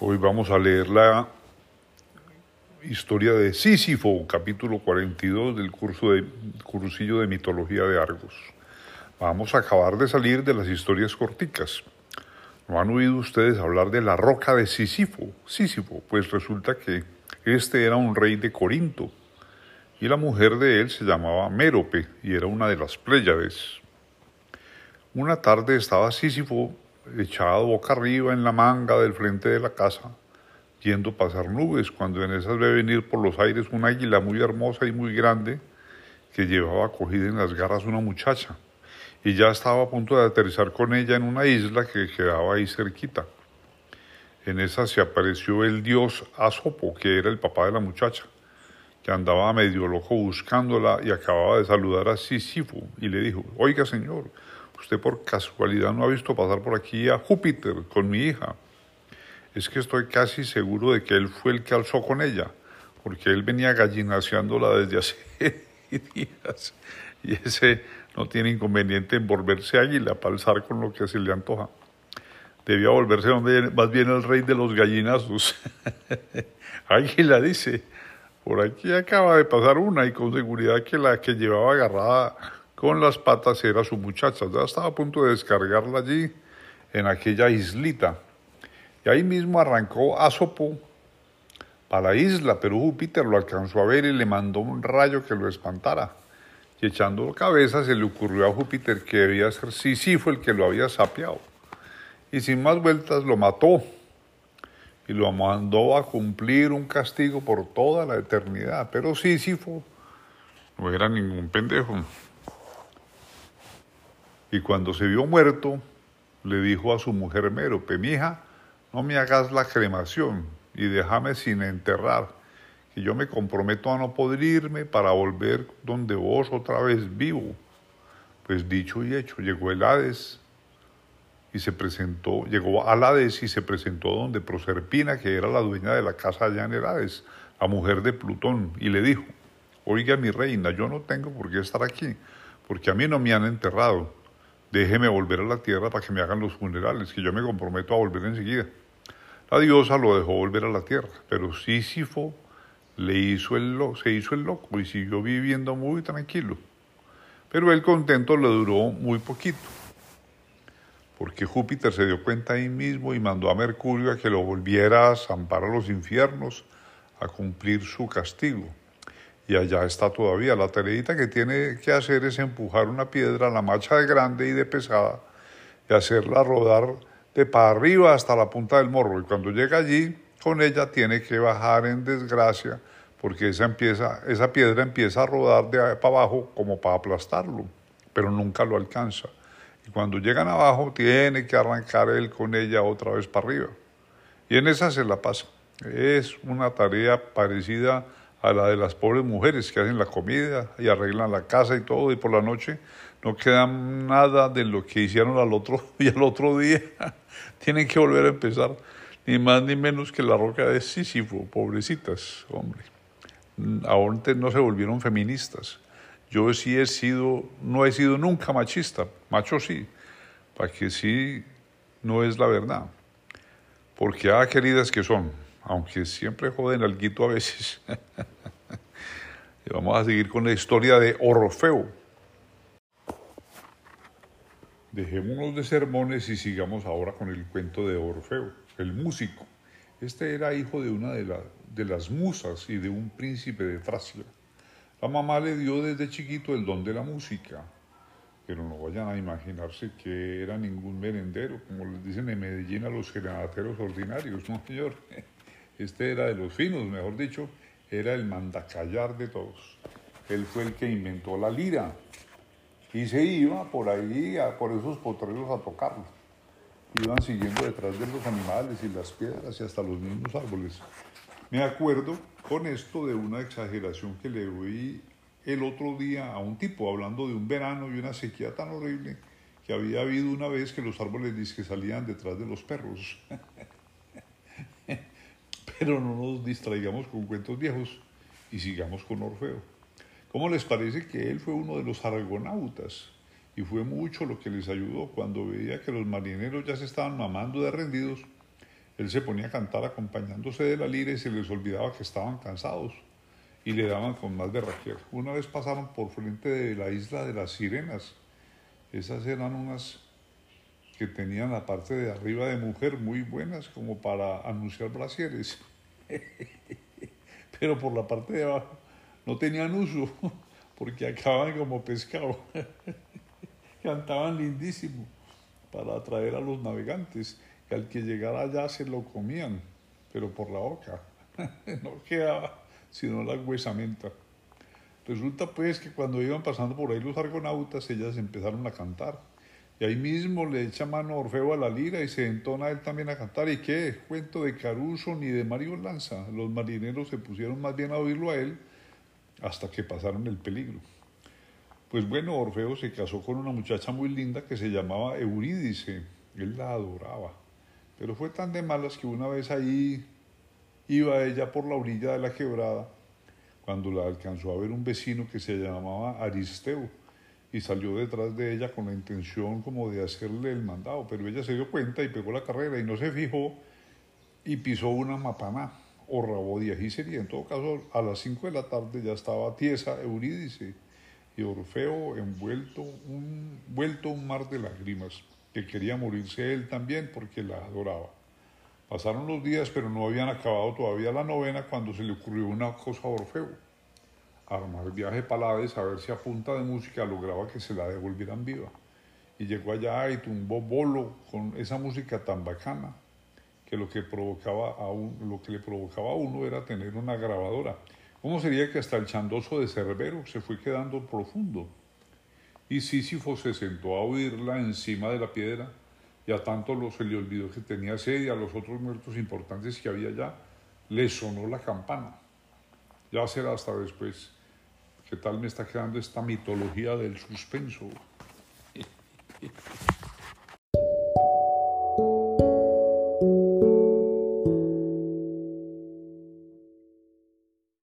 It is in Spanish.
Hoy vamos a leer la historia de Sísifo, capítulo 42 del curso de, cursillo de mitología de Argos. Vamos a acabar de salir de las historias corticas. ¿No han oído ustedes hablar de la roca de Sísifo? Sísifo, pues resulta que este era un rey de Corinto y la mujer de él se llamaba Mérope y era una de las Pléyades. Una tarde estaba Sísifo echado boca arriba en la manga del frente de la casa, yendo pasar nubes, cuando en esas ve venir por los aires una águila muy hermosa y muy grande que llevaba cogida en las garras una muchacha, y ya estaba a punto de aterrizar con ella en una isla que quedaba ahí cerquita. En esa se apareció el dios Asopo, que era el papá de la muchacha, que andaba medio loco buscándola y acababa de saludar a Sísifo y le dijo, oiga señor, usted por casualidad no ha visto pasar por aquí a Júpiter con mi hija. Es que estoy casi seguro de que él fue el que alzó con ella, porque él venía gallinaseándola desde hace días. Y ese no tiene inconveniente en volverse águila para alzar con lo que se le antoja. Debía volverse más bien el rey de los gallinazos. águila dice, por aquí acaba de pasar una y con seguridad que la que llevaba agarrada con las patas era su muchacha. Ya estaba a punto de descargarla allí, en aquella islita. Y ahí mismo arrancó Asopo para la isla, pero Júpiter lo alcanzó a ver y le mandó un rayo que lo espantara. Y echando cabeza se le ocurrió a Júpiter que debía ser fue el que lo había sapeado. Y sin más vueltas lo mató y lo mandó a cumplir un castigo por toda la eternidad. Pero Sísifo no era ningún pendejo. Y cuando se vio muerto, le dijo a su mujer Mérope, mija, no me hagas la cremación y déjame sin enterrar, que yo me comprometo a no poder irme para volver donde vos otra vez vivo. Pues dicho y hecho, llegó el Hades y se presentó, llegó al Hades y se presentó donde Proserpina, que era la dueña de la casa allá en el Hades, la mujer de Plutón, y le dijo, oiga mi reina, yo no tengo por qué estar aquí, porque a mí no me han enterrado déjeme volver a la tierra para que me hagan los funerales, que yo me comprometo a volver enseguida. La diosa lo dejó volver a la tierra, pero Sísifo le hizo el se hizo el loco y siguió viviendo muy tranquilo. Pero el contento le duró muy poquito, porque Júpiter se dio cuenta ahí mismo y mandó a Mercurio a que lo volviera a zampar a los infiernos a cumplir su castigo y allá está todavía. La tareita que tiene que hacer es empujar una piedra, la macha de grande y de pesada, y hacerla rodar de para arriba hasta la punta del morro. Y cuando llega allí, con ella tiene que bajar en desgracia, porque esa, empieza, esa piedra empieza a rodar de para abajo como para aplastarlo, pero nunca lo alcanza. Y cuando llegan abajo, tiene que arrancar él con ella otra vez para arriba. Y en esa se la pasa. Es una tarea parecida a la de las pobres mujeres que hacen la comida y arreglan la casa y todo, y por la noche no queda nada de lo que hicieron al otro y al otro día. Tienen que volver a empezar, ni más ni menos que la roca de Sísifo, pobrecitas, hombre. Ahora no se volvieron feministas. Yo sí he sido, no he sido nunca machista, macho sí, para que sí no es la verdad. Porque, ah, queridas que son, aunque siempre joden alguito a veces. y vamos a seguir con la historia de Orfeo. Dejémonos de sermones y sigamos ahora con el cuento de Orfeo, el músico. Este era hijo de una de, de las musas y de un príncipe de Tracia. La mamá le dio desde chiquito el don de la música, pero no vayan a imaginarse que era ningún merendero, como les dicen en Medellín a los granateros ordinarios, no señor. Este era de los finos, mejor dicho, era el mandacallar de todos. Él fue el que inventó la lira y se iba por ahí, por esos potreros a tocarlo. Iban siguiendo detrás de los animales y las piedras y hasta los mismos árboles. Me acuerdo con esto de una exageración que le oí el otro día a un tipo hablando de un verano y una sequía tan horrible que había habido una vez que los árboles que salían detrás de los perros. Pero no nos distraigamos con cuentos viejos y sigamos con Orfeo. ¿Cómo les parece que él fue uno de los argonautas? Y fue mucho lo que les ayudó cuando veía que los marineros ya se estaban mamando de rendidos. él se ponía a cantar acompañándose de la lira y se les olvidaba que estaban cansados y le daban con más de Raquel. Una vez pasaron por frente de la isla de las sirenas. Esas eran unas que tenían la parte de arriba de mujer muy buenas como para anunciar brasieres. Pero por la parte de abajo no tenían uso porque acaban como pescado. Cantaban lindísimo para atraer a los navegantes y al que llegara allá se lo comían, pero por la boca. no quedaba sino la huesamenta. Resulta pues que cuando iban pasando por ahí los argonautas, ellas empezaron a cantar. Y ahí mismo le echa mano Orfeo a la lira y se entona él también a cantar. ¿Y qué? Cuento de Caruso ni de Mario Lanza. Los marineros se pusieron más bien a oírlo a él hasta que pasaron el peligro. Pues bueno, Orfeo se casó con una muchacha muy linda que se llamaba Eurídice. Él la adoraba. Pero fue tan de malas que una vez ahí iba ella por la orilla de la quebrada cuando la alcanzó a ver un vecino que se llamaba Aristeo y salió detrás de ella con la intención como de hacerle el mandado, pero ella se dio cuenta y pegó la carrera y no se fijó y pisó una mapana o rabo de sería. En todo caso, a las 5 de la tarde ya estaba tiesa Eurídice y Orfeo envuelto un, vuelto un mar de lágrimas, que quería morirse él también porque la adoraba. Pasaron los días, pero no habían acabado todavía la novena cuando se le ocurrió una cosa a Orfeo. Armar viaje para a ver si a punta de música lograba que se la devolvieran viva. Y llegó allá y tumbó bolo con esa música tan bacana que lo que, provocaba a lo que le provocaba a uno era tener una grabadora. ¿Cómo sería que hasta el chandoso de Cerbero se fue quedando profundo? Y Sísifo se sentó a oírla encima de la piedra y a tanto lo, se le olvidó que tenía sed y a los otros muertos importantes que había allá, le sonó la campana. Ya será hasta después. ¿Qué tal me está quedando esta mitología del suspenso?